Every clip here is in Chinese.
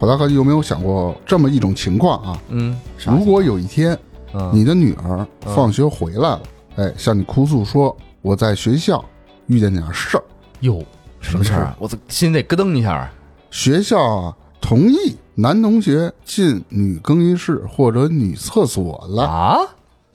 火大哥，你有没有想过这么一种情况啊？嗯，如果有一天嗯你的女儿放学回来了，哎，向你哭诉说我在学校遇见点事儿，哟，什么事儿啊？我这心得咯噔一下啊！学校啊同意男同学进女更衣室或者女厕所了，啊，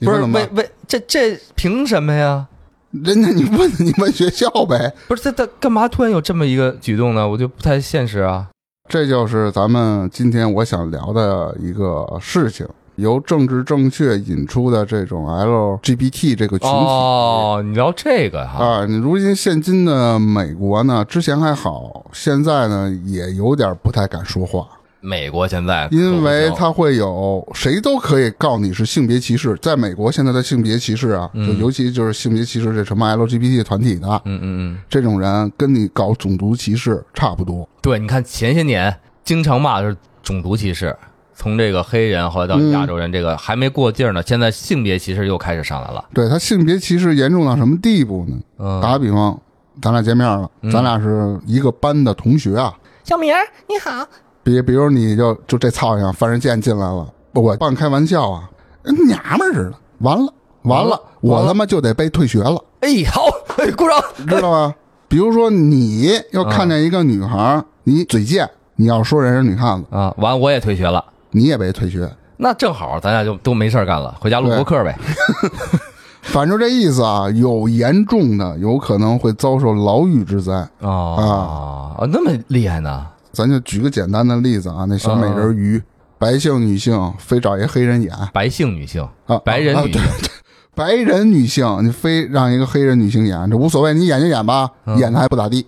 不是？为为这这凭什么呀？人家你问 你问学校呗，不是他他干嘛突然有这么一个举动呢？我就不太现实啊。这就是咱们今天我想聊的一个事情，由政治正确引出的这种 LGBT 这个群体。哦，你聊这个哈？啊，你如今现今的美国呢，之前还好，现在呢也有点不太敢说话，美国现在因为可不行它会有谁都可以告你是性别歧视。在美国现在的性别歧视啊，就尤其就是性别歧视这什么 LGBT 团体的嗯嗯嗯，这种人，跟你搞种族歧视差不多。对，你看前些年经常骂的是种族歧视，从这个黑人后来到亚洲人，这个还没过劲儿呢，现在性别歧视又开始上来了。对他性别歧视严重到什么地步呢？嗯，打个比方，咱俩见面了，咱俩是一个班的同学啊，小明儿你好，比比如你就就这操性，犯人剑进来了，我半开玩笑啊，跟娘们儿似的，完了完了，我他妈就得被退学了，哎，好，哎，鼓掌。知道吗？比如说你要看见一个女孩儿，你嘴贱，你要说人是女汉子，啊，完我也退学了。你也被退学。那正好，咱俩就都没事干了，回家录播课呗。反正这意思啊，有严重的，有可能会遭受牢狱之灾。哦啊，那么厉害呢？咱就举个简单的例子啊，那小美人鱼，白姓女性非找一黑人演白姓女性，啊，白人女性啊对，白人女性，你非让一个黑人女性演，这无所谓，你演就演吧，嗯演的还不咋地。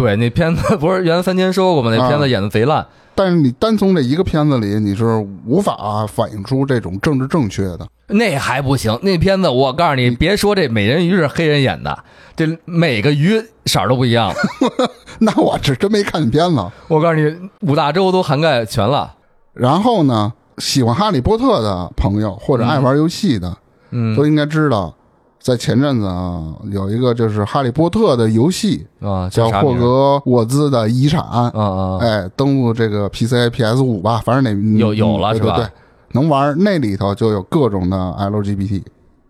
对，那片子不是原来三千说过吗？那啊片子演的贼烂。但是你单从这一个片子里，你是无法反映出这种政治正确的。那还不行，那片子我告诉你，别说这美人鱼是黑人演的，这每个鱼色儿都不一样。那我是真没看见片子。我告诉你，五大洲都涵盖全了。然后呢，喜欢哈利波特的朋友或者爱玩游戏的，嗯都应该知道，在前阵子啊，有一个就是哈利波特的游戏啊，叫《霍格沃兹的遗产》。啊啊，哎，登录这个 PC、PS 五吧，反正那有有了是吧对能玩。那里头就有各种的 LGBT，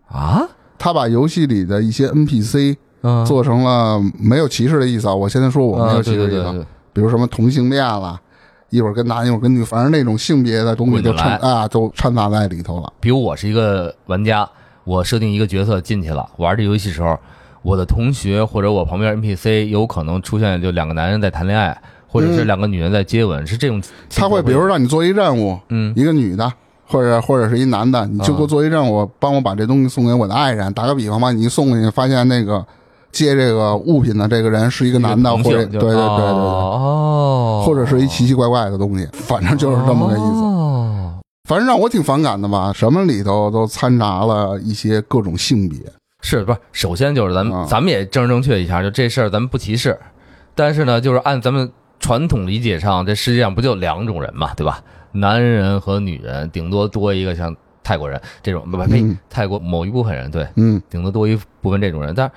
啊，他把游戏里的一些 NPC 嗯，做成了没有歧视的意思啊。我现在说我没有啊歧视的意思，比如什么同性恋啦，一会儿跟男，一会儿跟女，反正那种性别的东西就掺啊，都掺杂在里头了。比如我是一个玩家，我设定一个角色进去了，玩这游戏时候，我的同学或者我旁边 NPC 有可能出现就两个男人在谈恋爱，或者是嗯两个女人在接吻，是这种。他会比如让你做一任务，嗯一个女的。或者或者是一男的，你就给我做一任务，帮我把这东西送给我的爱人。打个比方吧，你一送过去，发现那个接这个物品的这个人是一个男的，或者对对对对对，哦，或者是一奇奇怪怪的东西，反正就是这么个意思。哦，反正让我挺反感的吧，什么里头都掺杂了一些各种性别。是不是？首先就是咱们、啊咱们也正正确一下，就这事儿咱们不歧视，但是呢，就是按咱们传统理解上，这世界上不就两种人嘛，对吧？男人和女人，顶多多一个像泰国人这种，不不呸嗯，泰国某一部分人，对，嗯顶多多一部分这种人。但是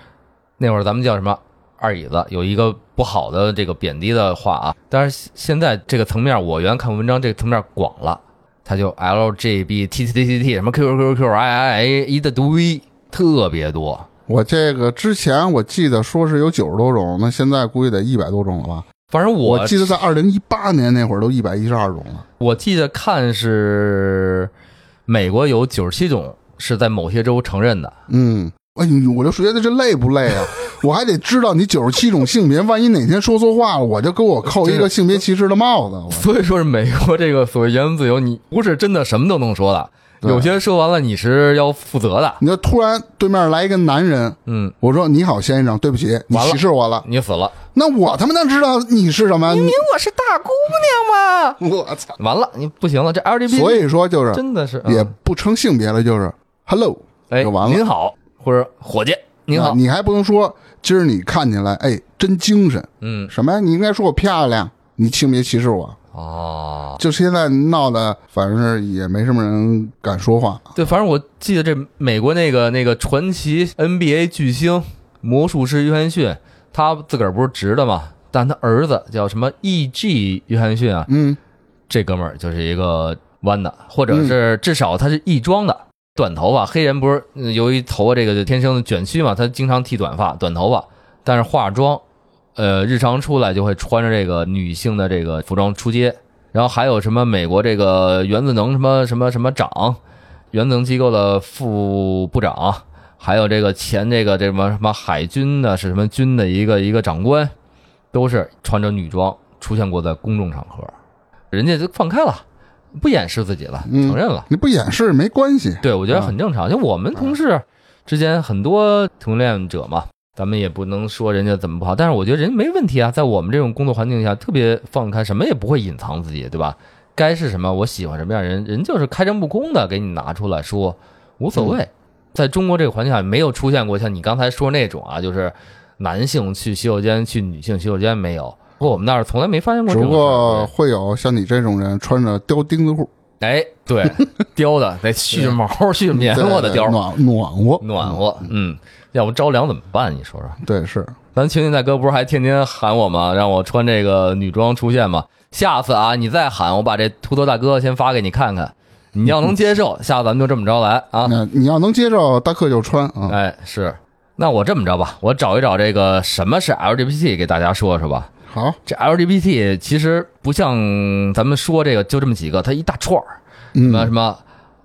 那会儿咱们叫什么二椅子，有一个不好的这个贬低的话啊。但是现在这个层面，我原来看文章这个层面广了，它就 L G B T T T T T 什么 Q Q Q I I A 一大堆，特别多。我这个之前我记得说是有九十多种，那现在估计得一百多种了吧？反正我我记得在二零一八年那会儿都一百一十二种了。我记得看是美国有九十七种是在某些州承认的，嗯，哎呦，我就觉得这累不累啊？我还得知道你九十七种性别，万一哪天说错话了，我就给我扣一个性别歧视的帽子。所以说是美国这个所谓言论自由，你不是真的什么都能说的，有些说完了你是要负责的，你就突然对面来一个男人，嗯，我说你好先生，对不起，你歧视我了。你死了。那我他妈能知道你是什么？明明我是大姑娘嘛，我操！完了，你不行了，这 LGBT 所以说就是真的是也嗯不称性别了，就是 hello 哎，就完了。您好，或者伙计，您好，啊你还不能说今儿你看起来哎真精神，嗯，什么呀？你应该说我漂亮，你性别歧视我。哦，就现在闹的，反正是也没什么人敢说话。对，反正我记得这美国那个那个传奇 NBA 巨星魔术师约翰逊，他自个儿不是直的嘛，但他儿子叫什么 E.G. 约翰逊啊，嗯，这哥们儿就是一个弯的，或者是至少他是亦庄的。短头发，黑人不是由于头发这个天生的卷曲嘛，他经常剃短发、短头发，但是化妆，呃，日常出来就会穿着这个女性的这个服装出街。然后还有什么美国这个原子能什么什么什么长，原子能机构的副部长，还有这个前这个这什么什么海军的是什么军的一个一个长官，都是穿着女装出现过在公众场合，人家就放开了，不掩饰自己了，嗯承认了。你不掩饰没关系。对，我觉得很正常。就我们同事之间很多同性恋者嘛，咱们也不能说人家怎么不好，但是我觉得人没问题啊，在我们这种工作环境下，特别放开，什么也不会隐藏自己，对吧？该是什么，我喜欢什么样人，人就是开诚布公的给你拿出来说，无所谓。在中国这个环境下，没有出现过像你刚才说那种啊，就是男性去洗手间，去女性洗手间没有。不过我们那儿从来没发现过只不。过会有像你这种人穿着貂钉子裤，哎，对，貂的得絮着毛、絮着棉 花的貂，对暖暖和暖和。嗯，要不着凉怎么办？你说说。对，是咱青年大哥不是还天天喊我吗？让我穿这个女装出现吗？下次啊，你再喊，我把这秃头大哥先发给你看看。你要能接受，下次咱们就这么着来啊。那你要能接受，大课就穿啊。哎，是。那我这么着吧，我找一找这个什么是 LGBT，给大家说说吧。好，这 LGBT 其实不像咱们说这个就这么几个，它一大串儿，什么嗯什么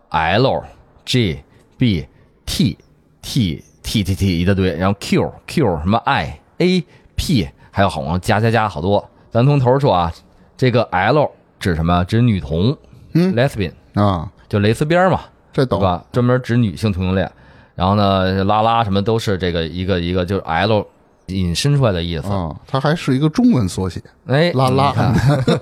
L、G、B、T、T、T、T、T 一大堆，然后 Q、Q 什么 I、A、P，还有好像加加加好多。咱从头说啊，这个 L 指什么？指女同，嗯，Lesbian 啊，就蕾丝边儿嘛，这懂吧？专门指女性同性恋。然后呢，拉拉什么都是这个一个一个就是 L 引申出来的意思。啊，它还是一个中文缩写哎，拉拉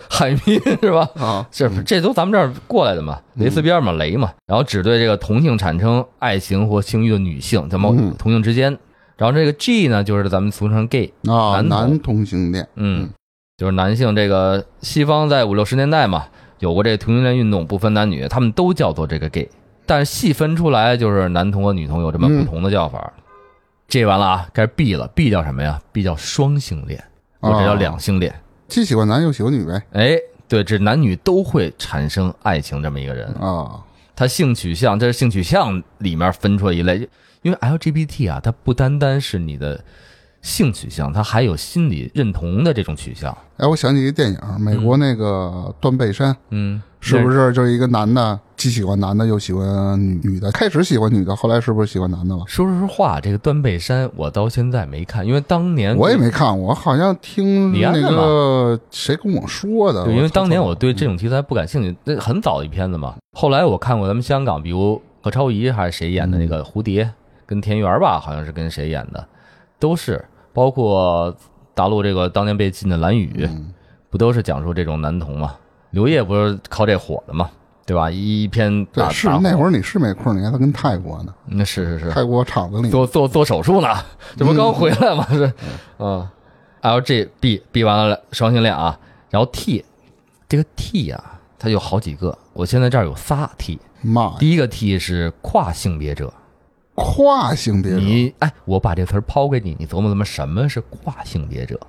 海滨是吧？啊。这这都咱们这儿过来的嘛，蕾丝边嘛，雷嘛，然后只对这个同性产生爱情或性欲的女性，叫么嗯同性之间。然后这个 G 呢，就是咱们俗称 gay，啊，男同男同性恋，嗯，就是男性。这个西方在五六十年代嘛，有过这个同性恋运动，不分男女，他们都叫做这个 gay，但是细分出来就是男同和女同有这么不同的叫法。这完了啊，该是 B 了，B 叫什么呀？B 叫双性恋，或者叫两性恋。既喜欢男又喜欢女呗。哎，对，这男女都会产生爱情这么一个人。啊，他性取向，这是性取向里面分出来一类，因为 LGBT 啊，它不单单是你的性取向，他还有心理认同的这种取向。哎，我想起一个电影，美国那个断背山，嗯，是不是就是一个男的既喜欢男的又喜欢女女的？开始喜欢女的，后来是不是喜欢男的了？说实话，这个断背山我到现在没看，因为当年我也没看，我好像听那个谁跟我说的。对，因为当年我对这种种题材不感兴趣，那很早一片子嘛。后来我看过咱们香港，比如何超仪还是谁演的那个蝴蝶，跟田园吧，好像是跟谁演的，都是包括大陆这个当年被禁的《蓝雨》，不都是讲述这种男童吗？刘烨不是靠这火的吗，对吧？一一篇大对，是那会儿你是没空，你看他跟泰国呢，那是是是。泰国厂子里。做做做手术呢，这不刚回来吗？是，嗯，L G B B 完了双性恋啊，然后 T 这个 T 啊，它有好几个，我现在这儿有仨 T，妈，第一个 T 是跨性别者，跨性别者，你哎，我把这词儿抛给你，你琢磨琢磨什么是跨性别者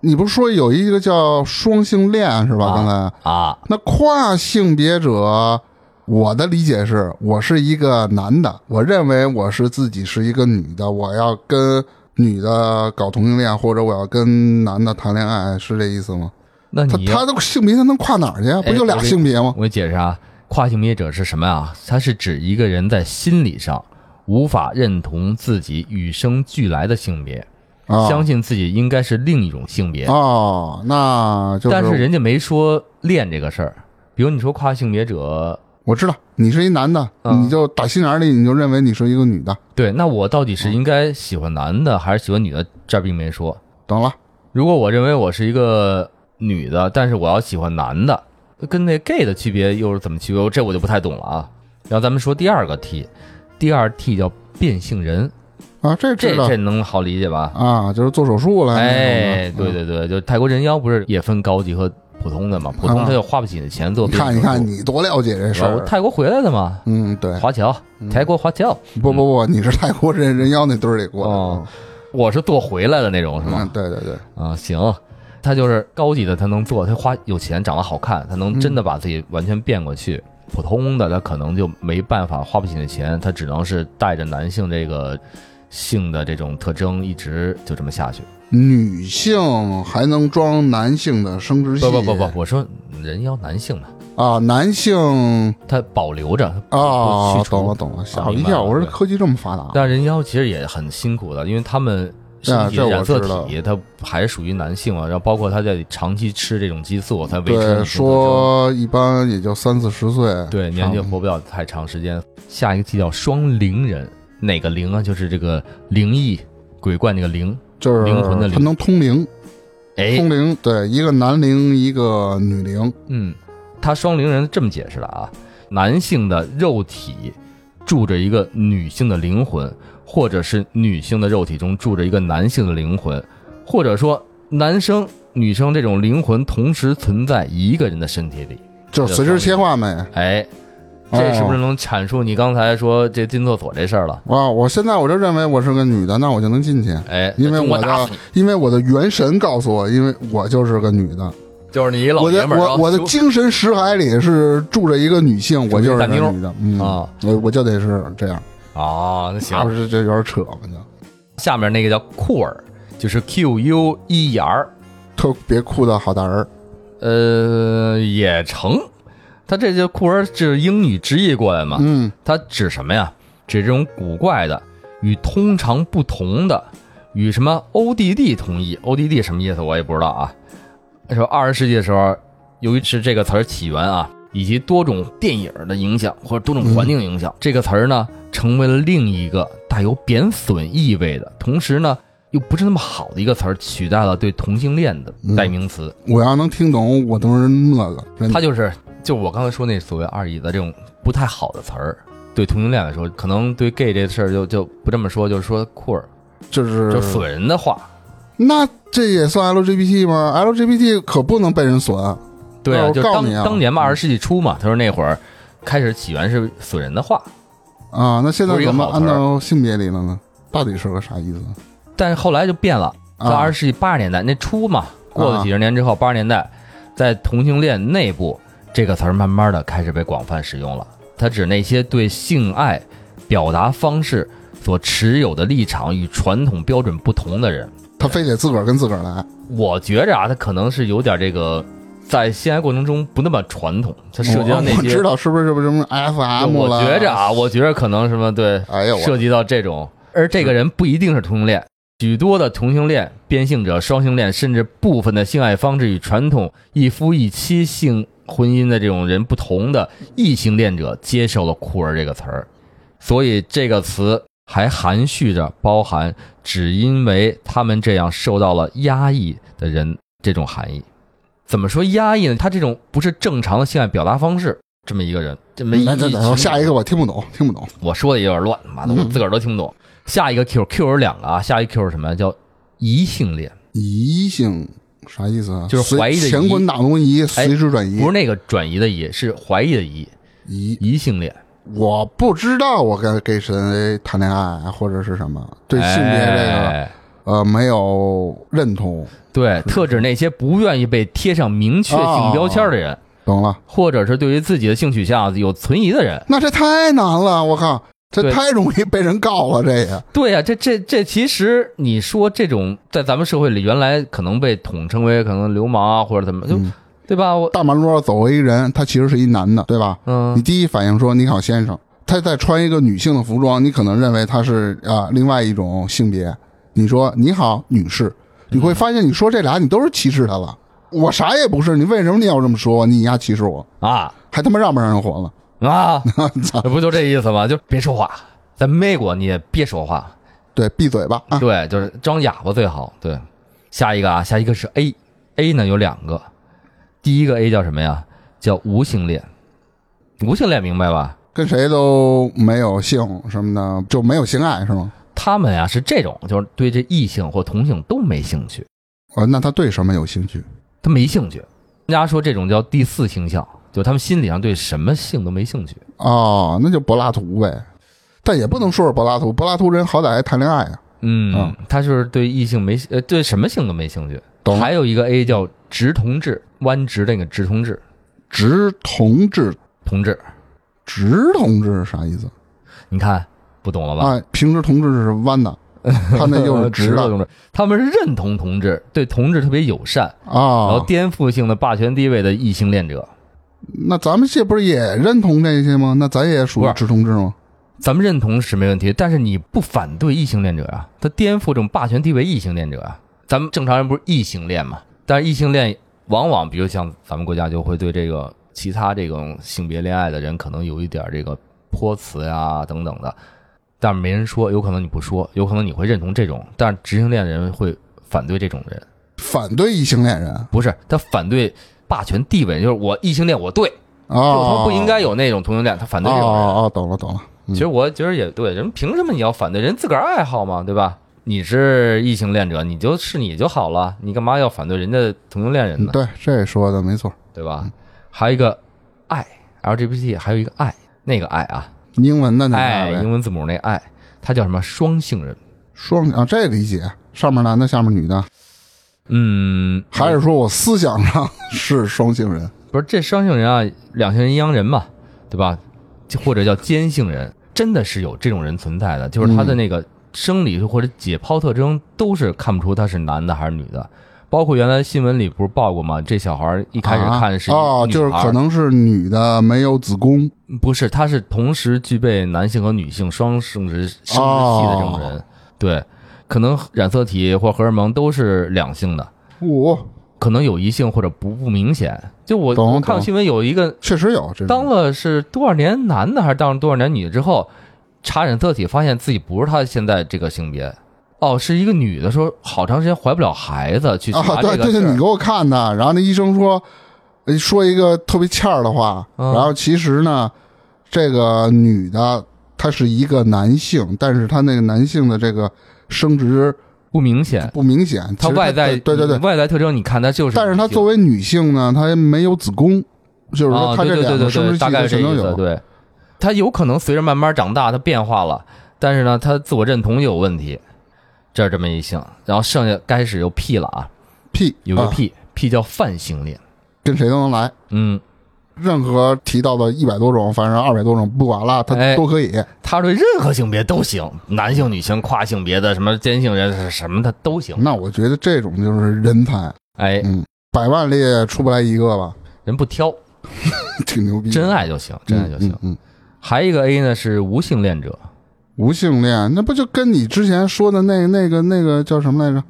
你不是说有一个叫双性恋是吧？啊刚才啊？那跨性别者，我的理解是我是一个男的，我认为我是自己是一个女的，我要跟女的搞同性恋，或者我要跟男的谈恋爱，是这意思吗？那你他的性别他能跨哪儿去啊？不就俩性别吗？我给你解释啊，跨性别者是什么啊？它是指一个人在心理上无法认同自己与生俱来的性别。啊相信自己应该是另一种性别，哦，那就是但是人家没说恋这个事儿。比如你说跨性别者，我知道你是一男的，嗯你就打心眼里你就认为你是一个女的，对，那我到底是应该喜欢男的还是喜欢女的？这儿并没说。懂了？如果我认为我是一个女的，但是我要喜欢男的，跟那 gay 的区别又是怎么区别？这我就不太懂了啊。然后咱们说第二个 T，第二 T 叫变性人，啊，这这这能好理解吧？啊，就是做手术了那哎，对对对，就泰国人妖不是也分高级和普通的嘛？普通他就花不起那钱做。看，一看，你多了解这事儿。泰国回来的嘛，嗯，对，华侨，泰国华侨。不不不，你是泰国人人妖那堆儿里过来的哦，我是做回来的那种是嗯，吗？对对对，啊，行，他就是高级的，他能做，他花有钱，长得好看，他能真的把自己完全变过去。普通的他可能就没办法花不起那钱，他只能是带着男性这个性的这种特征，一直就这么下去。女性还能装男性的生殖器？不不不不，我说人妖男性嘛，啊，男性他保留着他啊懂了懂了，吓我一跳，我说科技这么发达，但人妖其实也很辛苦的，因为他们身体这我染色体，它还是属于男性嘛，然后包括他在长期吃这种激素，才维持对，说一般也就三四十岁，对年纪活不了太长时间。下一个 T 叫双灵人，哪个灵啊？就是这个灵异鬼怪那个灵。就是灵魂的灵他能通灵，哎，通灵，对，一个男灵，一个女灵，嗯，他双灵人这么解释的啊，男性的肉体住着一个女性的灵魂，或者是女性的肉体中住着一个男性的灵魂，或者说男生、女生这种灵魂同时存在一个人的身体里。就是随时切换呗。哎，这是不是能阐述你刚才说这进厕所这事儿了？哇，我现在我就认为我是个女的，那我就能进去，哎，因为我的因为我的元神告诉我，因为我就是个女的，就是你一老爷们儿，我我的精神识海里是住着一个女性，我就是个女的，嗯啊，我我就得是这样，哦，那行不是这有点扯吧，就下面那个叫酷儿，就是 Q U E R，特别酷的好大人儿，呃，也成。他这就酷儿是英语直译过来嘛？嗯，它指什么呀？指这种古怪的、与通常不同的、与什么 ODD 同义？ODD 什么意思？我也不知道啊。说二十世纪的时候，由于是这个词儿起源啊，以及多种电影的影响或者多种环境影响，这个词儿呢成为了另一个带有贬损意味的，同时呢又不是那么好的一个词儿，取代了对同性恋的代名词。我要能听懂，我都是那个，他就是就我刚才说那所谓二姨的这种不太好的词儿，对同性恋来说，可能对 gay 这事儿就就不这么说，就是说酷儿，就是就损人的话。那这也算 LGBT 吗？LGBT 可不能被人损，对啊，就当当年嘛，二十世纪初嘛，他说那会儿开始起源是损人的话，啊，那现在是怎么按照性别里了呢？到底是个啥意思？但是后来就变了，在啊二十世纪八十年代那初嘛，过了几十年之后，八十年代在同性恋内部这个词儿慢慢的开始被广泛使用了，它指那些对性爱表达方式所持有的立场与传统标准不同的人。他非得自个儿跟自个儿来，我觉着啊，他可能是有点这个，在性爱过程中不那么传统，它涉及到那些。我知道是不是什么什么 FM 我？觉着啊，我觉着可能什么对，哎呀，我涉及到这种，而这个人不一定是同性恋，许多的同性恋、变性者、双性恋，甚至部分的性爱方式与传统一夫一妻性婚姻的这种人不同的异性恋者，接受了“酷儿”这个词儿，所以这个词还含蓄着包含只因为他们这样受到了压抑的人这种含义。怎么说压抑呢？他这种不是正常的性爱表达方式，这么一个人，这么一那那那下一个我听不懂，听不懂。我说的也有点乱，妈的，我嗯自个儿都听不懂。下一个 Q，Q 有两个啊，下一个 Q 是什么？叫异性恋，异性啥意思啊？就是怀疑的疑乾坤大挪移，随时转移，不是那个转移的移，是怀疑的疑，移。移性恋。我不知道我跟跟谁谈恋爱或者是什么，对性别这个、哎呃没有认同，对，特指那些不愿意被贴上明确性标签的人，懂了？或者是对于自己的性取向有存疑的人。那这太难了，我靠，这太容易被人告了，这也对呀、这这这其实你说这种在咱们社会里原来可能被统称为可能流氓啊或者怎么就、嗯对吧？我大马路上走过一人，他其实是一男的，对吧？嗯你嗯第一反应说你好先生，他在穿一个女性的服装，你可能认为他是啊、另外一种性别。你说你好女士，你会发现你说这俩你都是歧视他了。我啥也不是，你为什么你要这么说？你丫歧视我，啊，还他妈让不让人活了？啊，操，不就这意思吗？就别说话，在美国你也别说话，对，闭嘴吧啊！对，就是装哑巴最好。对，下一个啊，下一个是 A，A 呢有两个，第一个 A 叫什么呀？叫无性恋，无性恋明白吧？跟谁都没有性什么的，就没有性爱是吗？他们呀是这种，就是对这异性或同性都没兴趣，哦，那他对什么有兴趣？他没兴趣。人家说这种叫第四倾向，就他们心理上对什么性都没兴趣。哦，那就柏拉图呗。但也不能说是柏拉图，柏拉图人好歹还谈恋爱啊。嗯嗯，他是对异性没呃对什么性都没兴趣。懂还有一个 A 叫直同志，弯直那个直同志，直同志，同志，直同志是啥意思你看不懂了吧？啊？平时同志是弯的，他那就是直的的同志，他们是认同同志，对同志特别友善啊，然后啊。颠覆性的霸权地位的异性恋者。那咱们这不是也认同这些吗？那咱也属于直同志吗？咱们认同是没问题，但是你不反对异性恋者啊、他颠覆这种霸权地位异性恋者啊。咱们正常人不是异性恋嘛？但是异性恋往往，比如像咱们国家就会对这个其他这种性别恋爱的人，可能有一点这个泼词呀等等的，但是没人说，有可能你不说，有可能你会认同这种，但是直性恋人会反对这种人，反对异性恋人不是他反对霸权地位，就是我异性恋我对，就哦，他不应该有那种同性恋，他反对哦这种人。哦哦，懂了懂了。嗯其实我觉得也对，人凭什么你要反对人自个儿爱好嘛，对吧？你是异性恋者，你就是你就好了，你干嘛要反对人家同性恋人呢？对，这说的没错。对吧？还有一个爱 LGBT，还有一个爱，那个爱啊，英文的那爱个英文字母那爱，它叫什么？双性人。双啊，这理解，上面男的，下面女的，嗯，还是说我思想上是双性人？不是这双性人啊，两性人阴阳人嘛，对吧？或者叫兼性人，真的是有这种人存在的，就是他的那个生理或者解剖特征都是看不出他是男的还是女的。包括原来新闻里不是报过吗？这小孩一开始看是一啊哦，就是可能是女的没有子宫。不是，他是同时具备男性和女性双生殖生殖器的这种人，对，可能染色体或荷尔蒙都是两性的，我可能有一性或者不不明显。就我我看懂。新闻有一个确实有，当了是多少年男的还是当了多少年女的之后，查染色体发现自己不是他现在这个性别，哦，是一个女的，说好长时间怀不了孩子，去查啊，这个事儿对对对，你给我看的，然后那医生说，呃说一个特别欠儿的话，嗯。然后其实呢，这个女的她是一个男性，但是她那个男性的这个生殖不明显，不明显，其实他外在对对对，外在特征你看她就是，但是她作为女性呢，她没有子宫，就是说啊，她这个生殖器大概她全都。有。对，他有可能随着慢慢长大，他变化了，但是呢，他自我认同有问题，这是这么一性。然后剩下开始就 P 了啊，P 有个啊 P，P 叫泛性恋。跟谁都能来，嗯，任何提到的一百多种，反正二百多种，不管了，他哎都可以。他对任何性别都行，男性、女性、跨性别的，什么兼性人什么的都行。那我觉得这种就是人才，哎，嗯，百万里也出不来一个吧，人不挑，挺牛逼的。真爱就行，真爱就行。嗯还一个 A 呢是无性恋者，无性恋，那不就跟你之前说的那那个那个叫什么来着？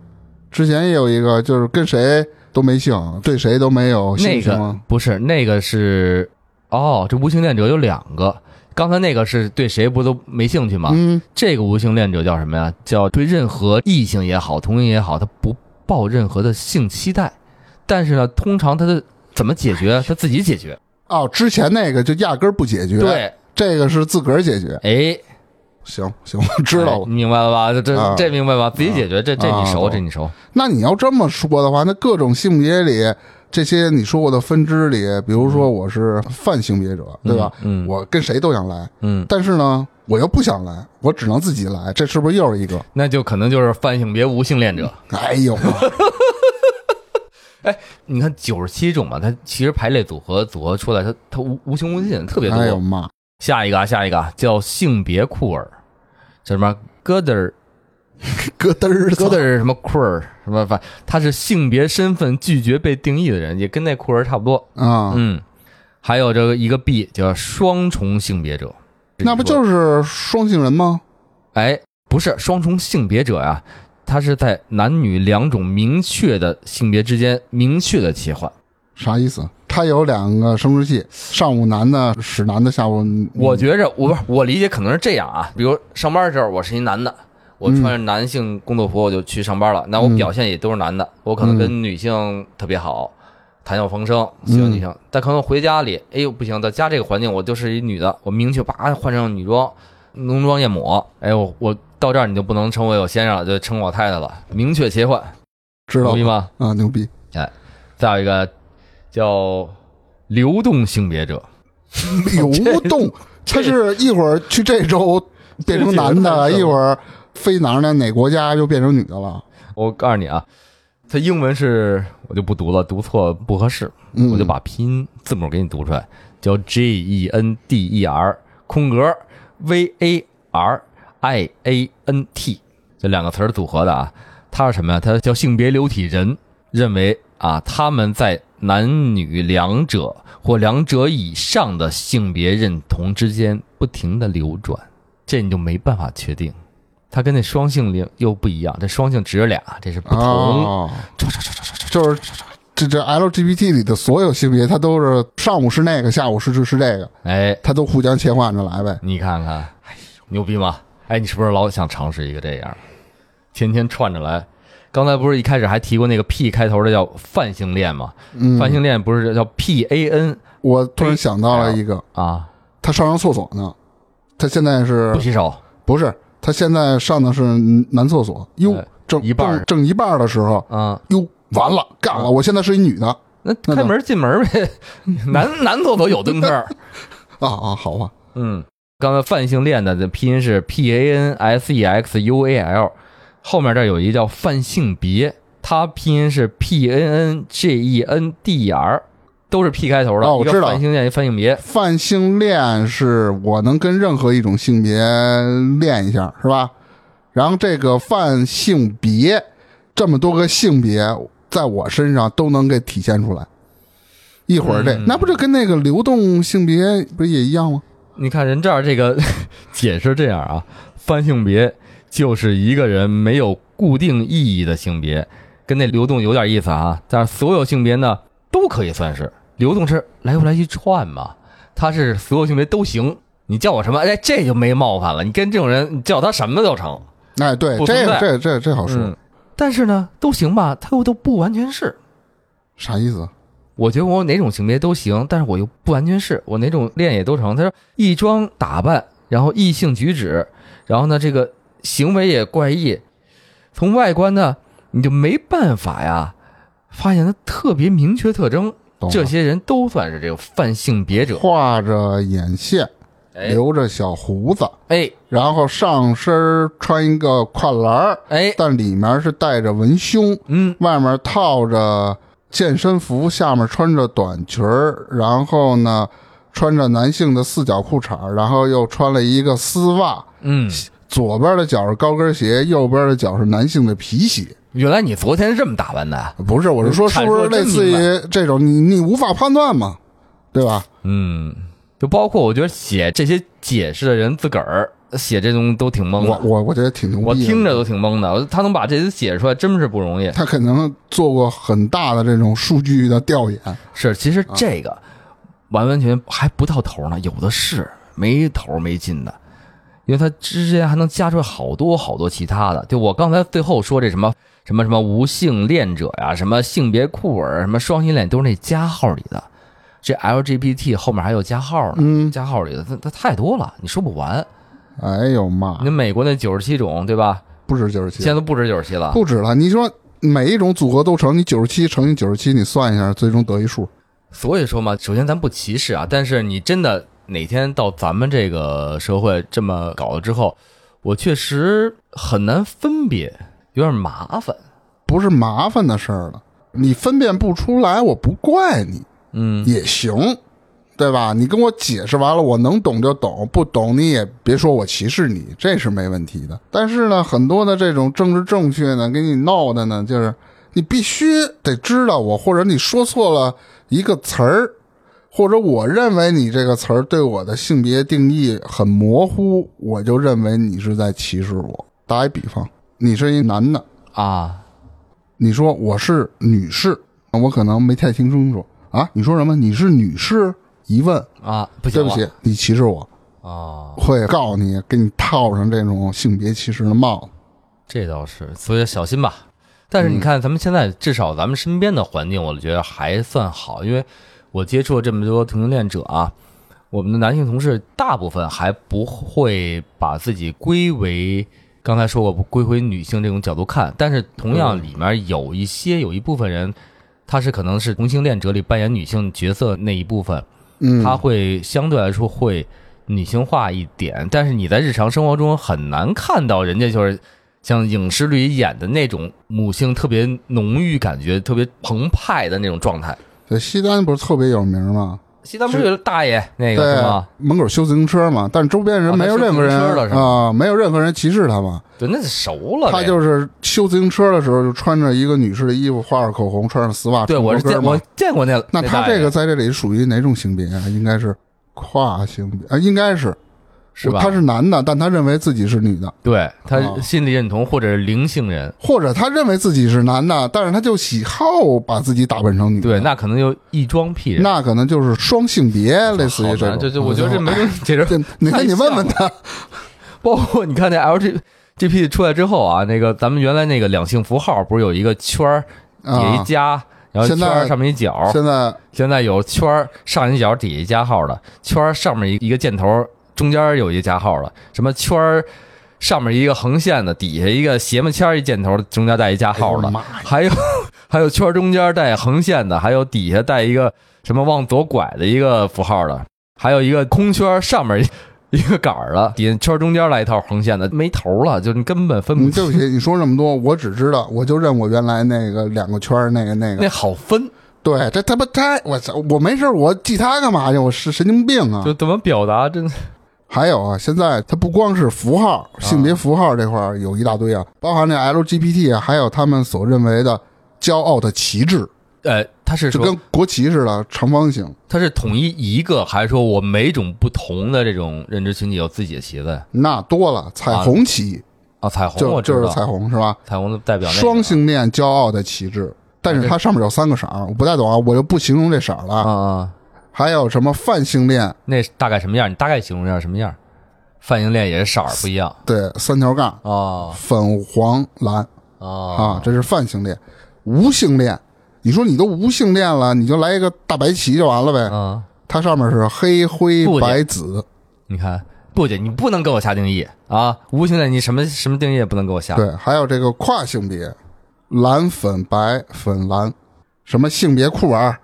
之前也有一个，就是跟谁都没性，对谁都没有那个兴趣吗？不是那个是哦，这无性恋者有两个。刚才那个是对谁不都没兴趣吗？嗯，这个无性恋者叫什么呀？叫对任何异性也好，同性也好，他不抱任何的性期待。但是呢，通常他的怎么解决？他自己解决。哦，之前那个就压根儿不解决，，对，这个是自个儿解决。哎，行行，我知道了。哎明白了吧？这这啊这明白吧？自己解决，这这你熟，啊这你熟。那你要这么说的话，那各种性别里，这些你说过的分支里，比如说我是泛性别者，对吧？嗯嗯我跟谁都想来，嗯，但是呢，我又不想来，我只能自己来，这是不是又是一个？那就可能就是泛性别无性恋者。哎呦，哎你看九十七种嘛，它其实排列组合组合出来，它它无无穷无尽，特别多。哎呦妈！下一个啊，下一个啊，叫性别酷儿，叫什么？Goder 咯噔儿，Goder 什么酷儿什么反，他是性别身份拒绝被定义的人，也跟那酷儿差不多。啊，嗯，还有这个一个 B 叫双重性别者，那不就是双性人吗？哎，不是双重性别者呀、他是在男女两种明确的性别之间明确的切换。啥意思？他他有两个生殖器，上午男的使男的，下午我觉着我不是我理解可能是这样啊，比如上班的时候我是一男的，我穿着男性工作服我就去上班了，那我表现也都是男的，我可能跟女性特别好，谈笑风生，喜欢女性，但可能回家里，哎呦不行，在家这个环境我就是一女的，我明确叭换上女装，浓妆艳抹，哎我我到这儿你就不能称我有先生了，就称我太太了，明确切换，知道牛逼吗？啊，牛逼！哎再有一个叫流动性别者，流动，他是一会儿去这州变成男的，一会儿飞哪儿呢？哪国家又变成女的了？我告诉你啊，他英文是我就不读了，读错不合适，嗯我就把拼音字母给你读出来，叫 G E N D E R 空格 V A R I A N T 这两个词儿组合的啊，它是什么呀？它叫性别流体人，认为啊他们在男女两者或两者以上的性别认同之间不停的流转，这你就没办法确定。它跟那双性恋又不一样，这双性只有俩，这是不同。哦，就是这这 LGBT 里的所有性别，它都是上午是那个，下午是是是这个，哎，它都互相切换着来呗。你看看，哎，牛逼吗？哎，你是不是老想尝试一个这样，天天串着来？刚才不是一开始还提过那个 P 开头的叫泛性恋吗？嗯，泛性恋不是叫 P A N 我突然想到了一个，啊？他上上厕所呢，他现在是不洗手，不是？他现在上的是男厕所，哟哎，正一半儿正正一半儿的时候，啊，哟，完了，干了！我现在是一女的那那开门进门呗。男男厕所有蹲坑儿。啊啊，好吧，嗯，刚才泛性恋的这拼音是 P A N S E X U A L，后面这儿有一个叫泛性别，它拼音是 P N N J E N D E R，都是 P 开头的。哦我知道泛性恋，泛性别。泛性恋是我能跟任何一种性别恋一下，是吧？然后这个泛性别，这么多个性别在我身上都能给体现出来。一会儿这、嗯那不就跟那个流动性别不是也一样吗？你看人这儿这个 解释这样啊，泛性别就是一个人没有固定意义的性别，跟那流动有点意思啊。但是所有性别呢都可以算是流动，是来回来去串嘛，他是所有性别都行。你叫我什么？哎，这就没冒犯了。你跟这种人，你叫他什么都成。哎，对，这这这这好说，嗯，但是呢，都行吧，他又都不完全是。啥意思？我觉得我哪种性别都行，但是我又不完全是，我哪种恋也都成。他说一装打扮，然后异性举止，然后呢这个行为也怪异，从外观呢你就没办法呀发现他特别明确特征。这些人都算是这个泛性别者。画着眼线，哎。留着小胡子，哎。然后上身穿一个跨栏儿，哎，但里面是带着文胸，嗯，外面套着健身服，下面穿着短裙儿，然后呢穿着男性的四角裤衩，然后又穿了一个丝袜，嗯，左边的脚是高跟鞋，右边的脚是男性的皮鞋。原来你昨天是这么打扮的。不是，我是说，是不是类似于这种你你无法判断嘛，对吧？嗯，就包括我觉得写这些解释的人自个儿写这东西都挺懵的。我我我觉得挺牛逼，我听着都挺懵的，他能把这些写出来，真是不容易。他可能做过很大的这种数据的调研。是，其实这个完完全还不到头呢，有的是没头没劲的，因为它之间还能加出来好多好多其他的。就我刚才最后说这什么什么什么无性恋者呀，什么性别酷儿，什么双性恋，都是那加号里的。这 LGBT 后面还有加号呢，嗯，加号里的它它太多了，你说不完。哎呦妈那，美国那九十七种，对吧？不止九十七现在，都不止九十七了。不止了。你说每一种组合都成，你九十七乘以九十七，你算一下，最终得一数。所以说嘛，首先咱不歧视啊，但是你真的哪天到咱们这个社会这么搞了之后，我确实很难分辨，有点麻烦。不是麻烦的事儿了，你分辨不出来，我不怪你嗯，也行，对吧？你跟我解释完了，我能懂就懂，不懂你也别说我歧视你，这是没问题的。但是呢，很多的这种政治正确呢，给你闹的呢，就是你必须得知道我，或者你说错了一个词儿，或者我认为你这个词儿对我的性别定义很模糊，我就认为你是在歧视我。打一比方，你是一男的。啊，你说我是女士，我可能没太听清楚。啊，你说什么？你是女士？一问，啊，不行，对不起，你歧视我，啊，会告你，给你套上这种性别歧视的帽子。这倒是，所以小心吧。但是你看，咱们现在至少咱们身边的环境，我觉得还算好，因为我接触了这么多同性恋者啊，我们的男性同事大部分还不会把自己归为刚才说过不归回女性这种角度看，但是同样里面有一些有一部分人，他是可能是同性恋者里扮演女性角色那一部分，嗯，他会相对来说会女性化一点，但是你在日常生活中很难看到人家就是像影视里演的那种母性特别浓郁、感觉特别澎湃的那种状态。这西单不是特别有名吗？西单不是有个大爷那个对是吗？，门口修自行车嘛，但周边人啊没有任何人啊，没有任何人歧视他嘛。对，那是熟了。他就是修自行车的时候，就穿着一个女士的衣服，画着口红，穿上丝袜，对我是见我穿高跟嘛见过那那他这个在这里属于哪种性别啊？应该是跨性别啊，应该是是吧？他是男的，但他认为自己是女的，对他啊心理认同或者是灵性人，或者他认为自己是男的，但是他就喜好把自己打扮成女的。对，那可能就异装癖人。那可能就是双性别，类似于这种。好难这这我觉得这没人解释。这，你看你问问他，包括你看那 L G G P 出来之后啊，那个咱们原来那个两性符号不是有一个圈儿底下一啊，加，然后圈儿上面一角，现在现在有圈儿上一角底下一加号的，圈儿上面一一个箭头，中间有一个加号的，什么圈儿上面一个横线的，底下一个斜面签儿一箭头，中间带一加号的还有 还有圈儿中间带横线的，还有底下带一个什么往左拐的一个符号的，还有一个空圈儿上面一个杆儿的，底下圈儿中间来一套横线的，没头了，就你根本分不清。对不起，你说这么多，我只知道，我就认我原来那个两个圈儿那个那个那。好分，对，这他妈太我操！我没事儿我记他干嘛去？我是神经病啊！就怎么表达，真的还有啊，现在它不光是符号、性别符号这块儿有一大堆啊，包含那 LGBT 啊，还有他们所认为的骄傲的旗帜，呃，它是说就跟国旗似的，长方形。它是统一一个，还是说我每种不同的这种认知群体有自己的旗子呀？那多了，彩虹旗、啊，彩虹就我知，就是彩虹是吧？彩虹的代表那个双性恋骄傲的旗帜，但是它上面有三个色儿，我不太懂啊，我就不形容这色儿了。啊啊，还有什么泛性恋？那大概什么样？你大概形容一下什么样？泛性恋也是色儿不一样对，三条杠，哦粉黄蓝哦啊，这是泛性恋。无性恋，你说你都无性恋了，你就来一个大白旗就完了呗。嗯，它上面是黑灰不白紫，你看不姐，你不能给我下定义啊！无性恋你什么什么定义也不能给我下。对，还有这个跨性别，蓝粉白粉蓝，什么性别酷儿，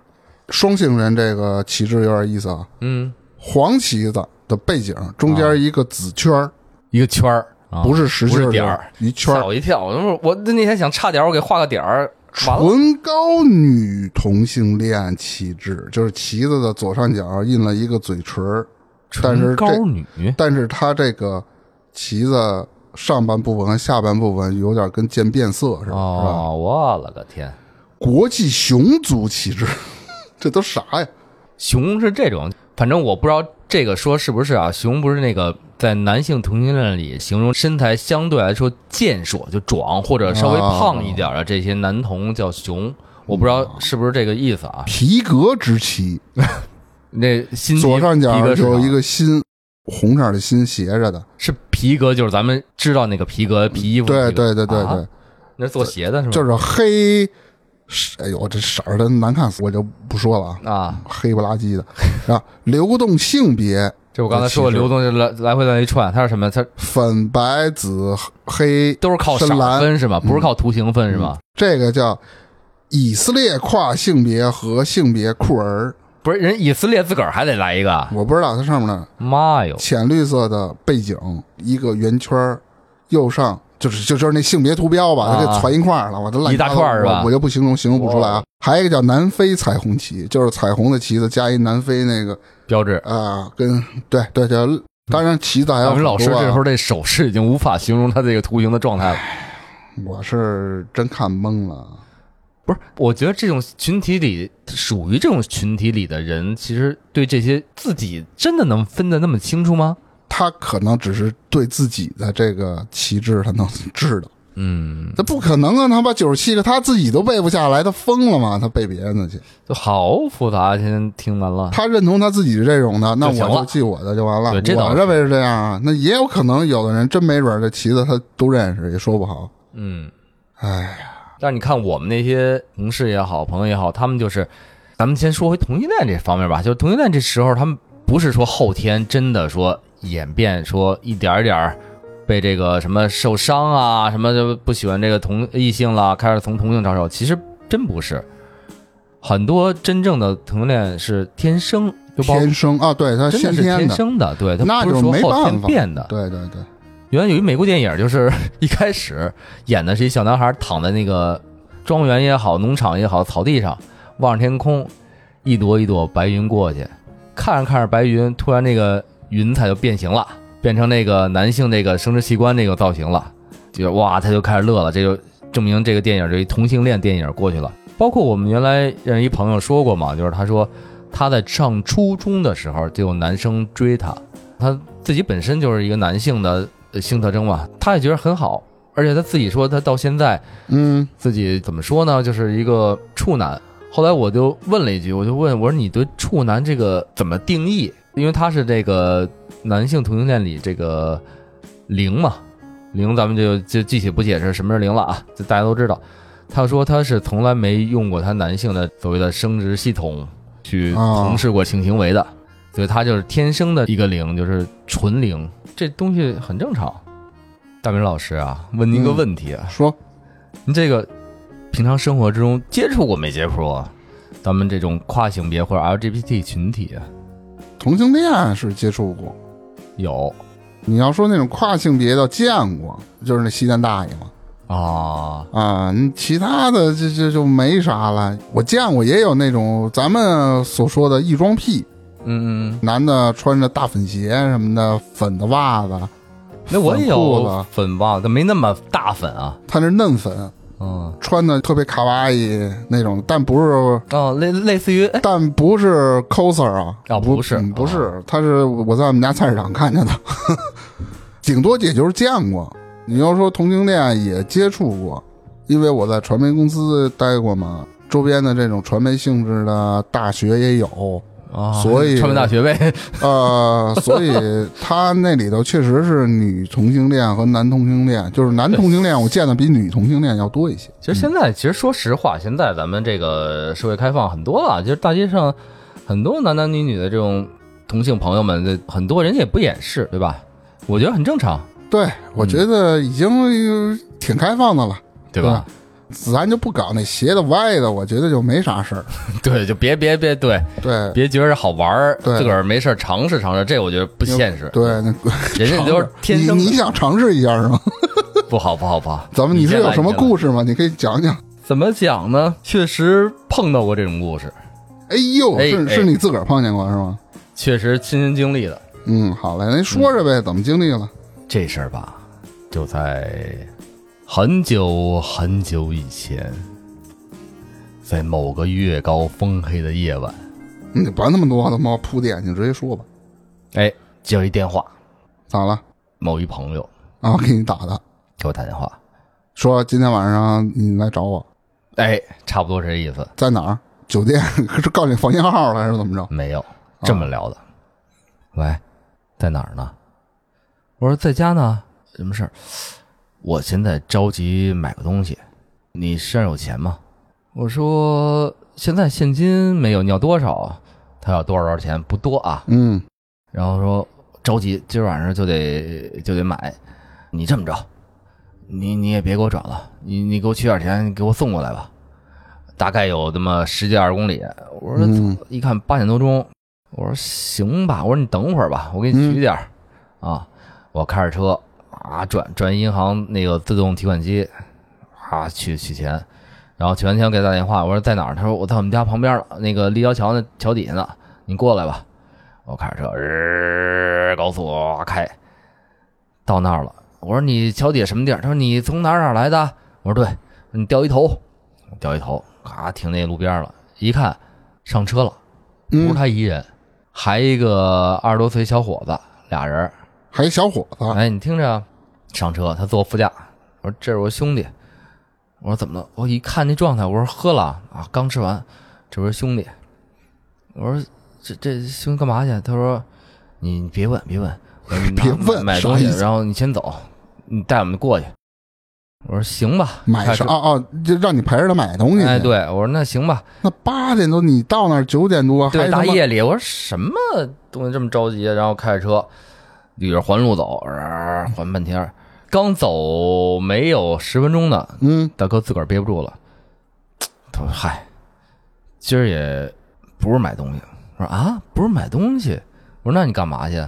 双性人这个旗帜有点意思啊。嗯，黄旗子的背景中间一个紫圈儿，一个圈儿，啊不是实心儿点儿，一圈儿。吓我一跳。我我那天想差点儿，我给画个点儿，完了。纯高女同性恋旗帜，就是旗子的左上角印了一个嘴唇儿，但是纯高这女但是它这个旗子上半部分和下半部分有点跟渐变色似的，是吧？哦，我了个天！国际熊族旗帜，这都啥呀？熊是这种，反正我不知道这个说是不是啊？熊不是那个在男性同性恋里形容身材相对来说健硕，就壮或者稍微胖一点的这些男童叫熊，我不知道是不是这个意思啊？皮革之妻，那心左上角一个心，红色的心斜着的。是皮革，就是咱们知道那个皮革皮衣服对那个，对对对对，啊那是做鞋的是吗？就是黑，哎呦，这色儿真难看死，我就不说了啊，啊，黑不拉几的。然后流动性别，就我刚才说的，流动就来来回来一串，它是什么？它粉白紫黑都是靠色分是吗？不是靠图形分是吗？这个叫以色列跨性别和性别酷儿，不是，人以色列自个儿还得来一个，我不知道它上面的妈哟！浅绿色的背景，一个圆圈儿，右上就是就就是那性别图标吧，啊它给攒一块儿了，我都乱一大块儿是吧我我就不形容，形容不出来啊。还有一个叫南非彩虹旗，就是彩虹的旗子加一南非那个标志。啊，跟对对叫，当然旗子还有咱们老师这时候这手势已经无法形容他这个图形的状态了。我是真看懵了。不是，我觉得这种群体里属于这种群体里的人，其实对这些自己真的能分得那么清楚吗？他可能只是对自己的这个旗帜他能知道，嗯，这不可能啊！他把九十七个他自己都背不下来，他疯了吗？他背别人的去，就好复杂。现在听完了，他认同他自己是这种的，那我就记我的就完了。对我认为是这样啊，那也有可能有的人真没准这旗子他都认识，也说不好。嗯。哎呀，但是你看我们那些同事也好，朋友也好，他们就是，咱们先说回同性恋这方面吧。就是同性恋这时候，他们不是说后天真的说演变，说一点儿点儿被这个什么受伤啊，什么就不喜欢这个同异性了，开始从同性着手。其实真不是，很多真正的同性恋是天生就天生啊，对他真的是先天生的，对，他不是说后没办法天变的。对对对，原来有一美国电影，就是一开始演的是一小男孩躺在那个庄园也好、农场也好、草地上，望着天空，一朵一朵白云过去，看着看着白云，突然那个云彩就变形了，变成那个男性那个生殖器官那个造型了，就哇，他就开始乐了，这就证明这个电影这一同性恋电影过去了。包括我们原来认识一朋友说过嘛，就是他说他在上初中的时候就有男生追他，他自己本身就是一个男性的呃性特征嘛，他也觉得很好，而且他自己说他到现在嗯自己怎么说呢，就是一个处男。后来我就问了一句，我就问我说你对处男这个怎么定义？因为他是这个男性同性恋里这个零嘛，零咱们就就具体不解释什么是零了啊，这大家都知道。他说他是从来没用过他男性的所谓的生殖系统去哦从事过性行为的，所以他就是天生的一个零，就是纯零，这东西很正常。大明老师啊，问您一个嗯问题啊，说您这个平常生活之中接触过没接触过咱们这种跨性别或者 LGBT 群体啊？同性恋是接触过，有。你要说那种跨性别的见过，就是那西单大爷嘛。啊，啊，其他的这这就没啥了。我见过也有那种咱们所说的异装癖，嗯嗯，男的穿着大粉鞋什么的，粉的袜子，那我也有子。粉袜，但没那么大粉啊。他那嫩粉，嗯，穿的特别卡哇伊那种，但不是，哦，类类似于哎，但不是 coser 啊，不哦不是嗯不是，他是我在我们家菜市场看见的，顶多也就是见过。你要说同性恋也接触过，因为我在传媒公司待过嘛，周边的这种传媒性质的大学也有，啊，所以传媒大学呗。呃，所以他那里头确实是女同性恋和男同性恋，就是男同性恋我见的比女同性恋要多一些。其实现在，其实说实话，现在咱们这个社会开放很多了，就是大街上很多男男女女的这种同性朋友们，这很多人家也不掩饰，对吧？我觉得很正常，对，我觉得已经呃挺开放的了，对吧？咱就不搞那斜的歪的，我觉得就没啥事儿。对，就别别别，对，对别觉着好玩儿，对自个儿没事儿尝试尝试，这我觉得不现实。对，那 人家都是天生你你想尝试一下是吗？不好不好不好。咱们你是有什么？故事吗？你可以讲讲。怎么讲呢？确实碰到过这种故事，哎呦，是是你自个儿碰见过是吗？确实亲身经历的。嗯，好嘞，那说说呗，怎么经历了？这事儿吧，就在很久很久以前，在某个月高风黑的夜晚，你别那么多他妈铺垫，你直接说吧。哎，接了一电话，咋了？某一朋友啊，给你打的，给我打电话，说今天晚上你来找我，哎，差不多这意思。在哪儿？酒店是告诉你房间号了还是怎么着？没有这么聊的。喂，在哪儿呢？我说在家呢。什么事儿？我现在着急买个东西，你身上有钱吗？我说现在现金没有，你要多少啊？他要多少多少钱？不多啊。嗯然后说着急，今儿晚上就得就得买。你这么着，你你也别给我转了，你你给我取点钱，给我送过来吧。大概有那么十几二十公里。我说、嗯一看八点多钟，我说行吧，我说你等会儿吧，我给你取点儿、啊。我开着车啊转转银行那个自动提款机啊去取钱，然后取完钱我给他打电话，我说在哪儿？他说我在我们家旁边了，那个立交桥那桥底下呢，你过来吧。我开着车，日高速开，到那儿了。我说你桥底下什么地儿？他说你从哪儿哪儿来的？我说对，你掉一头，掉一头，咔停那路边了。一看上车了，不是嗯，他一人，还一个二十多岁小伙子，俩人。还一小伙子，哎，你听着啊，上车，他坐副驾，我说这是我兄弟。我说怎么了？我一看那状态，我说喝了啊，刚吃完。这不是兄弟。我说这这兄弟干嘛去？他说你你别问别问，你别问 买东西然后你先走，你带我们过去。我说行吧，买开车啥啊啊？就让你陪着他买东西。哎，对，我说那行吧，那八点多你到那儿九点多，对，还大夜里，我说什么东西这么着急？然后开着车捋着环路走，呃环半天儿，刚走没有十分钟呢，嗯，大哥自个儿憋不住了，他说：“嗨，今儿也不是买东西。”我说：“啊，不是买东西？”我说：“那你干嘛去？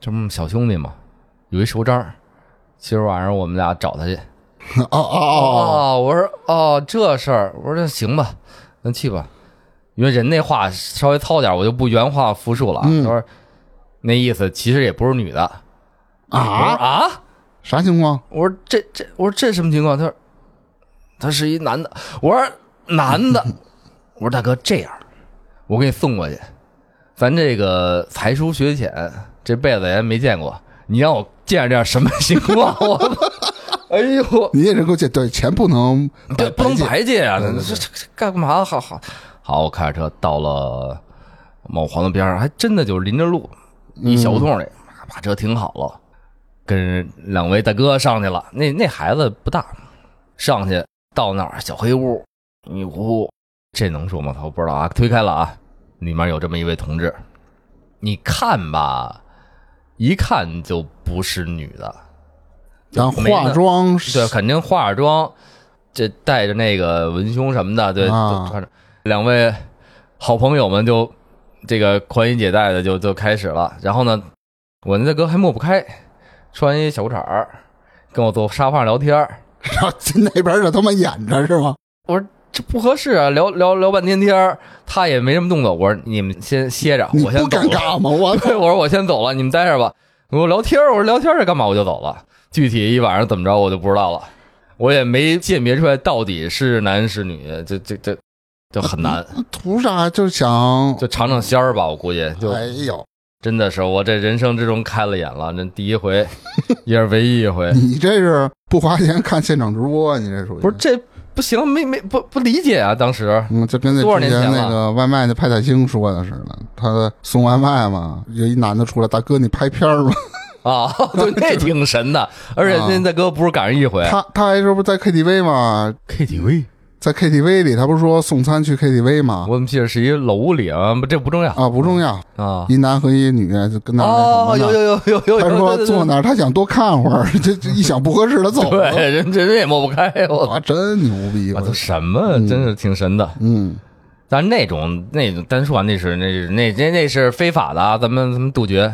这不是小兄弟嘛？有一收章，今儿晚上我们俩找他去。”哦哦哦哦，我说哦这事儿，我说那行吧，那去吧，因为人那话稍微糙点，我就不原话复述了啊。嗯他说那意思其实也不是女的。啊，啊，啥情况？我说这这，我说这什么情况？他说他是一男的。我说男的，我说大哥这样，我给你送过去，咱这个才疏学浅，这辈子也没见过，你让我见着这样什么情况？我哎呦！你也能够借，对钱不能对，不能借白借啊！这这这干嘛？好好好，我开着车到了某黄的边上，还真的就是临着路，一小胡同里，把车停好了，跟两位大哥上去了。那那孩子不大，上去到那儿小黑屋，一屋这能说吗？我不知道啊。推开了啊，里面有这么一位同志，你看吧，一看就不是女的。化妆对，肯定化妆，这带着那个文胸什么的，对，啊就穿着。两位好朋友们就这个宽衣解带的就就开始了。然后呢，我那大哥还抹不开，穿一小裤衩儿，跟我坐沙发上聊天儿然后那边就他妈演着是吗？我说这不合适啊，聊聊聊半天天儿他也没什么动作。我说你们先歇着，我先走了。尴尬吗？我 对，我说我先走了，你们待着吧。我说聊天儿，我说聊天儿是干嘛？我就走了。具体一晚上怎么着，我就不知道了。我也没鉴别出来到底是男是女，这这这就很难。图啥？就想就尝尝鲜儿吧，我估计就哎呦，真的是我这人生之中开了眼了，这第一回，也是唯一一回。你这是不花钱看现场直播啊？你这属于不是这不行，没没不不理解啊，当时嗯，就跟那多少之年前那个外卖那派大星说的似的，他送外卖嘛，有一男的出来，大哥你拍片儿吗？啊，对，那挺神的。而且那大哥不是赶上一回他他还说不是在 KTV 吗，KTV，在 KTV 里，他不是说送餐去 KTV 吗？我怎么记得是一楼里啊？不，这不重要啊，不重要，啊。一男和一女就跟那儿那哦，什么呢。有有有有有有，他说坐那儿，他想多看会儿，这这一想不合适，他走了。对，人人也抹不开，我哇，真牛逼！啊，我操什么，真是挺神的。嗯，但是那种那种单说啊，那是那是那那那是非法的啊，咱们咱们杜绝。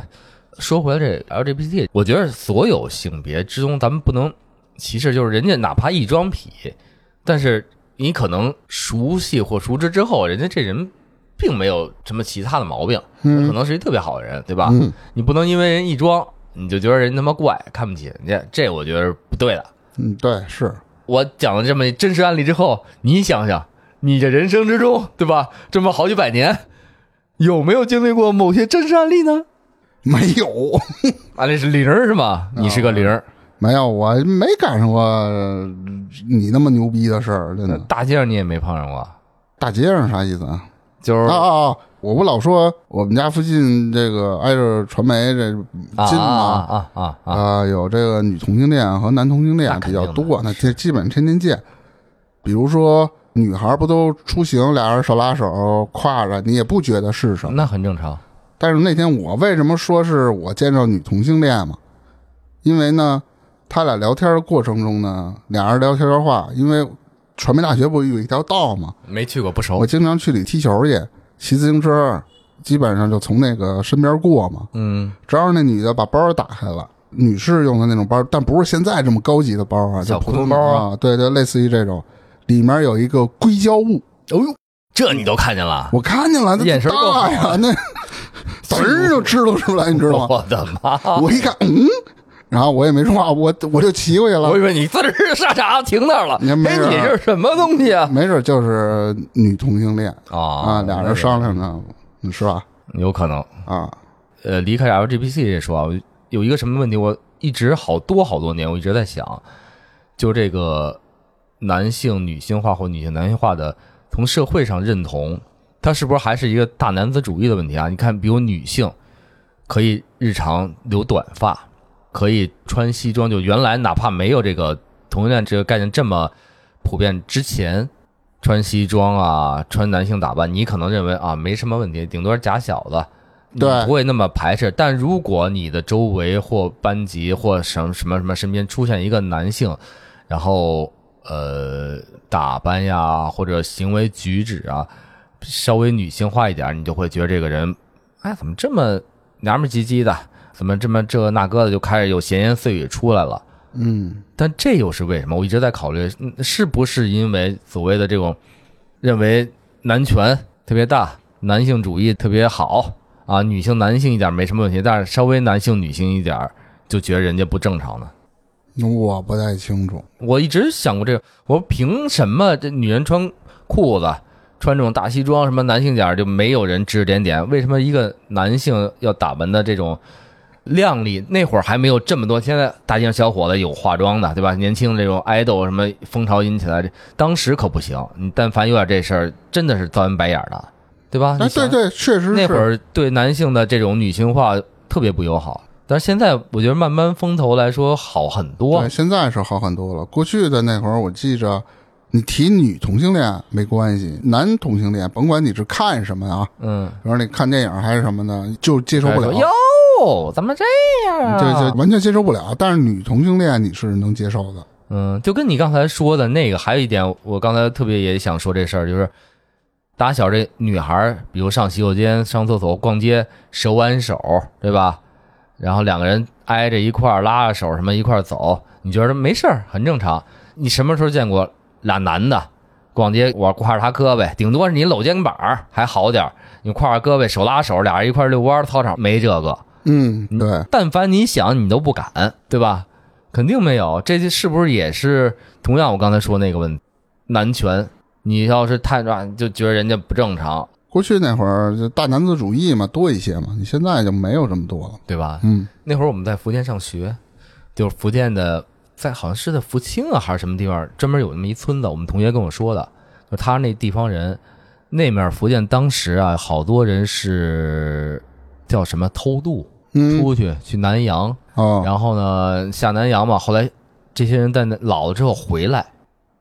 说回来，这 LGBT，我觉得所有性别之中，咱们不能歧视，就是人家哪怕一装痞，但是你可能熟悉或熟知之后，人家这人并没有什么其他的毛病，嗯可能是一特别好的人，对吧？嗯你不能因为人一装，你就觉得人他妈怪，看不起人家，这我觉得是不对的。嗯，对，是我讲了这么真实案例之后，你想想，你这人生之中，对吧？这么好几百年，有没有经历过某些真实案例呢？没有 案例是零是吗？你是个零儿，没有，我没赶上过你那么牛逼的事儿，真的。大街上你也没碰上过，大街上啥意思啊？就是啊啊啊！我不老说我们家附近这个挨着传媒这啊近吗？啊啊啊啊！啊，有这个女同性恋和男同性恋比较多，那这基本天天见。比如说女孩不都出行，俩人手拉手挎着，你也不觉得是什么。那很正常。但是那天我为什么说是我见着女同性恋嘛？因为呢，他俩聊天的过程中呢，俩人聊天的话，因为传媒大学不有一条道吗，没去过不熟。我，经常去里踢球去，骑自行车，基本上就从那个身边过嘛。嗯，正好那女的把包打开了，女士用的那种包，但不是现在这么高级的包啊，小就普通包啊。啊，对对，类似于这种，里面有一个硅胶物，哦呦，这你都看见了？我看见了，那眼神大呀，那 嘚 儿就知道出来，你知道吗？我的妈！我一看，嗯，然后我也没说话，我我就骑过去了我以，为你滋儿刹闸停那儿了。没事你这是什么东西啊？没准就是女同性恋啊啊，俩人商量呢，嗯是吧？有可能。啊，呃，离开 LGBT 这说啊，有一个什么问题，我一直好多好多年，我一直在想，就这个男性女性化或女性男性化的，从社会上认同，它是不是还是一个大男子主义的问题啊？你看，比如女性可以日常留短发，可以穿西装，就原来哪怕没有这个同性恋这个概念这么普遍之前，穿西装啊，穿男性打扮，你可能认为啊没什么问题，顶多是假小子。你对不会那么排斥。但如果你的周围或班级或什么什么什么身边出现一个男性，然后呃打扮呀或者行为举止啊稍微女性化一点，你就会觉得这个人，哎，怎么这么娘们儿唧唧的？怎么这么这那个的就开始有闲言碎语出来了？嗯，但这又是为什么？我一直在考虑，嗯是不是因为所谓的这种认为男权特别大，男性主义特别好啊，女性男性一点没什么问题，但是稍微男性女性一点儿就觉得人家不正常呢？我不太清楚。我一直想过这个，我说凭什么这女人穿裤子、穿这种大西装，什么男性点儿就没有人指指点点？为什么一个男性要打扮的这种靓丽？那会儿还没有这么多，现在大街上小伙子有化妆的，对吧？年轻的这种爱豆什么风潮引起来，这当时可不行。你但凡有点这事儿，真的是遭人白眼的，对吧？哎，对对，确实是那会儿对男性的这种女性化特别不友好，但是现在我觉得慢慢风头来说好很多对，。现在是好很多了。过去的那会儿，我记着，你提女同性恋没关系，男同性恋甭管你是看什么啊，嗯，然后你看电影还是什么的，就接受不了，哟，怎么这样啊？对对，完全接受不了。但是女同性恋你是能接受的，嗯，就跟你刚才说的那个，还有一点，我刚才特别也想说这事儿，就是打小这女孩，比如上洗手间、上厕所、逛街，手挽手，对吧？然后两个人挨着一块儿拉着手什么一块儿走，你觉得没事儿，很正常。你什么时候见过俩男的逛街，我挎着他胳膊，顶多是你搂肩膀儿还好点儿，你挎着胳膊手拉手，俩人一块儿遛弯儿，操场没这个。嗯，对，但凡你想，你都不敢，对吧？肯定没有，这是不是也是同样我刚才说那个问题？男权，你要是太软，就觉得人家不正常，过去那会儿就大男子主义嘛多一些嘛，你现在就没有这么多了。对吧？嗯，那会儿我们在福建上学，就是福建的，在好像是在福清啊还是什么地方，专门有那么一村子，我们同学跟我说的，就他那地方人，那面福建当时啊，好多人是叫什么偷渡嗯，出去去南洋，哦，然后呢，下南洋嘛，后来这些人在那老了之后回来，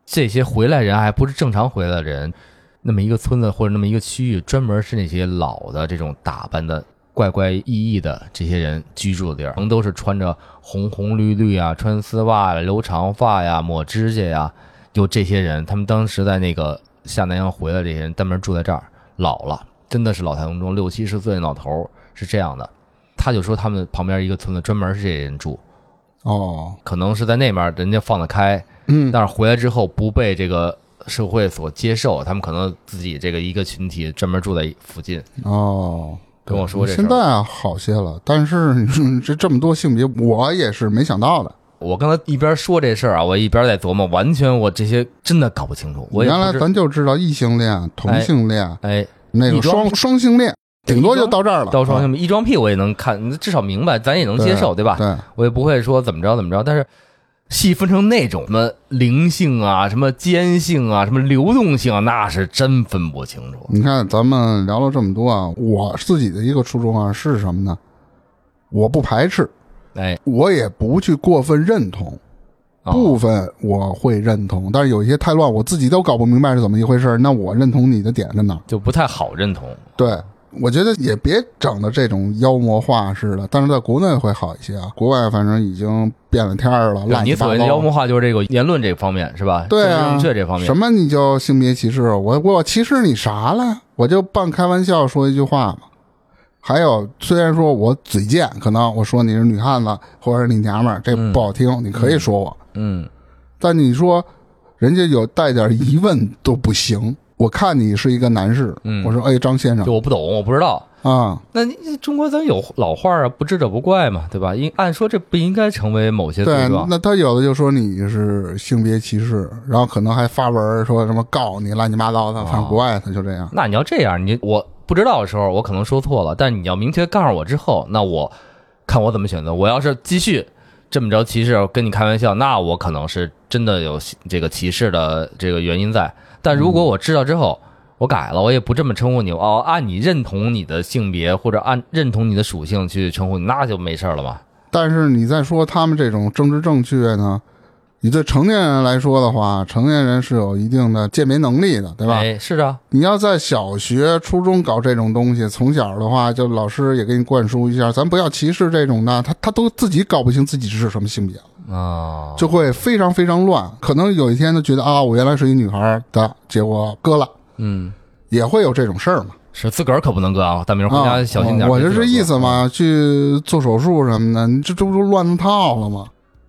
这些回来人还不是正常回来的人，那么一个村子或者那么一个区域，专门是那些老的这种打扮的怪怪异异的这些人居住的地儿，都是穿着红红绿绿啊，穿丝袜呀，留长发呀，抹指甲呀，就这些人，他们当时在那个下南洋回来，这些人专门住在这儿，老了，真的是老态龙钟，六七十岁的老头儿是这样的。他就说他们旁边一个村子专门是这些人住，哦，可能是在那边人家放得开，嗯，但是回来之后不被这个社会所接受，他们可能自己这个一个群体专门住在附近。哦，跟我说这现在啊好些了，但是你说这这么多性别，我也是没想到的。我刚才一边说这事儿啊，我一边在琢磨，完全我这些真的搞不清楚。我原来咱就知道异性恋、同性恋、哎，那个双双性恋，顶多就到这儿了。到双啊性一装屁我也能看，至少明白，咱也能接受，对吧？对，我也不会说怎么着怎么着，但是细分成那种什么灵性啊、什么间性啊、什么流动性啊，那是真分不清楚。你看咱们聊了这么多啊，我自己的一个初衷啊是什么呢？我不排斥，哎，我也不去过分认同，哦部分我会认同，但是有一些太乱，我自己都搞不明白是怎么一回事。那我认同你的点在哪儿？就不太好认同。对，我觉得也别整的这种妖魔化似的，但是在国内会好一些啊，国外反正已经变了天儿了，你所谓的妖魔化就是这个言论这方面是吧？对啊，正确这方面什么你就性别歧视？我我歧视你啥了？我就半开玩笑说一句话嘛。还有，虽然说我嘴贱，可能我说你是女汉子或者是你娘们儿，这不好听，你可以说我。嗯，但你说人家有带点疑问都不行。我看你是一个男士，嗯我说哎，张先生就我不懂，我不知道。啊，那你中国咱有老话啊，不知者不怪嘛，对吧？应按说这不应该成为某些对，状。那他有的就说你是性别歧视，然后可能还发文说什么告你乱七八糟的，反正国外他就这样。那你要这样，你我不知道的时候，我可能说错了，但你要明确告诉我之后，那我看我怎么选择。我要是继续这么着歧视，跟你开玩笑，那我可能是真的有这个歧视的这个原因在。但如果我知道之后，我改了，我也不这么称呼你哦，按你认同你的性别或者按认同你的属性去称呼你，那就没事了吧。但是你再说他们这种政治正确呢？你对成年人来说的话，成年人是有一定的鉴别能力的，对吧？哎，是的。你要在小学、初中搞这种东西，从小的话，就老师也给你灌输一下，咱不要歧视这种的。他他都自己搞不清自己是什么性别啊，就会非常非常乱。可能有一天他觉得啊，我原来是一女孩的，结果割了，嗯，也会有这种事儿嘛。是自个儿可不能割啊，大明回家小心点。我就这意思嘛，去做手术什么的，你这这不就乱套了吗？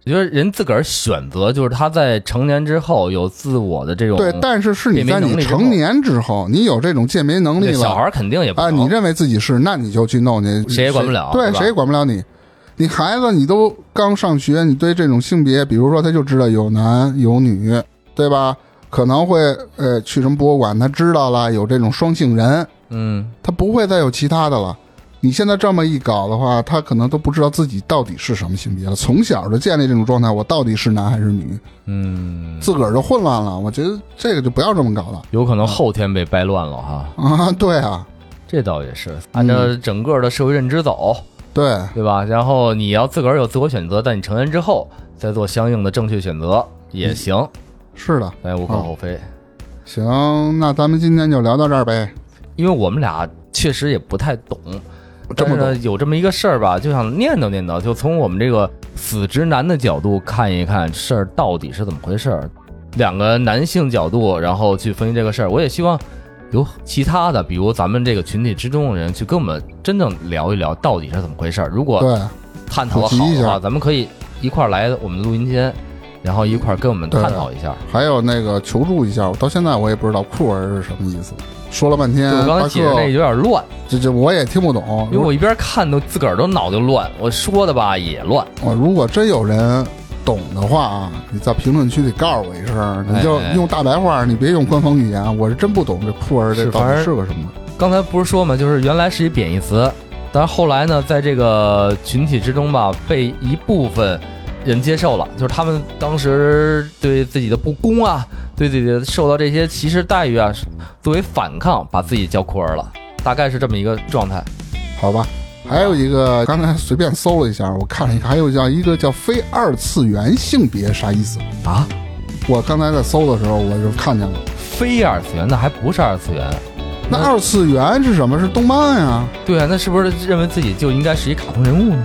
我觉得人自个儿选择，就是他在成年之后有自我的这种对，但是是你在你成年之后，你有这种鉴别能力了，小孩肯定也不啊，你认为自己是，那你就去弄去，谁也管不了，对，谁也管不了你。你孩子，你都刚上学，你对这种性别，比如说他就知道有男有女，对吧？可能会呃去什么博物馆，他知道了有这种双性人，嗯，他不会再有其他的了。你现在这么一搞的话，他可能都不知道自己到底是什么性别了。从小就建立这种状态，我到底是男还是女？嗯，自个儿就混乱了。我觉得这个就不要这么搞了，有可能后天被掰乱了哈。啊，对啊，这倒也是按照整个的社会认知走，对对吧？然后你要自个儿有自我选择，在你成年之后再做相应的正确选择也行。是的，也无可厚非。行，那咱们今天就聊到这儿呗。因为我们俩确实也不太懂。这么有这么一个事儿吧，就想念叨念叨，就从我们这个死直男的角度看一看事儿到底是怎么回事儿。两个男性角度，然后去分析这个事儿。我也希望有其他的，比如咱们这个群体之中的人，去跟我们真正聊一聊到底是怎么回事儿。如果探讨好的话，咱们可以一块儿来我们录音间，然后一块儿跟我们探讨一下。还有那个求助一下，到现在我也不知道酷儿是什么意思。说了半天，我刚才解释那有点乱，这这我也听不懂，因为我一边看都自个儿都脑袋乱，我说的吧也乱。我如果真有人懂的话啊，你在评论区里告诉我一声，你就用大白话，你别用官方语言，我是真不懂这酷儿这到底是个什么。刚才不是说嘛，就是原来是一贬义词，但是后来呢，在这个群体之中吧，被一部分人接受了，就是他们当时对自己的不公啊。对自己的，受到这些歧视待遇啊，作为反抗，把自己叫酷儿了，大概是这么一个状态，好吧？还有一个，刚才随便搜了一下，我看了一下，还有叫一个叫非二次元性别啥意思啊？我刚才在搜的时候，我就看见了，非二次元，那还不是二次元？那二次元是什么？是动漫呀？对啊，那是不是认为自己就应该是一卡通人物呢？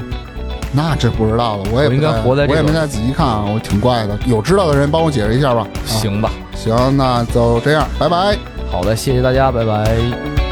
那这不知道了，我也应该活在，我也没太仔细看啊，我挺怪的。有知道的人帮我解释一下吧。行吧，行，那就这样，拜拜。好的，谢谢大家，拜拜。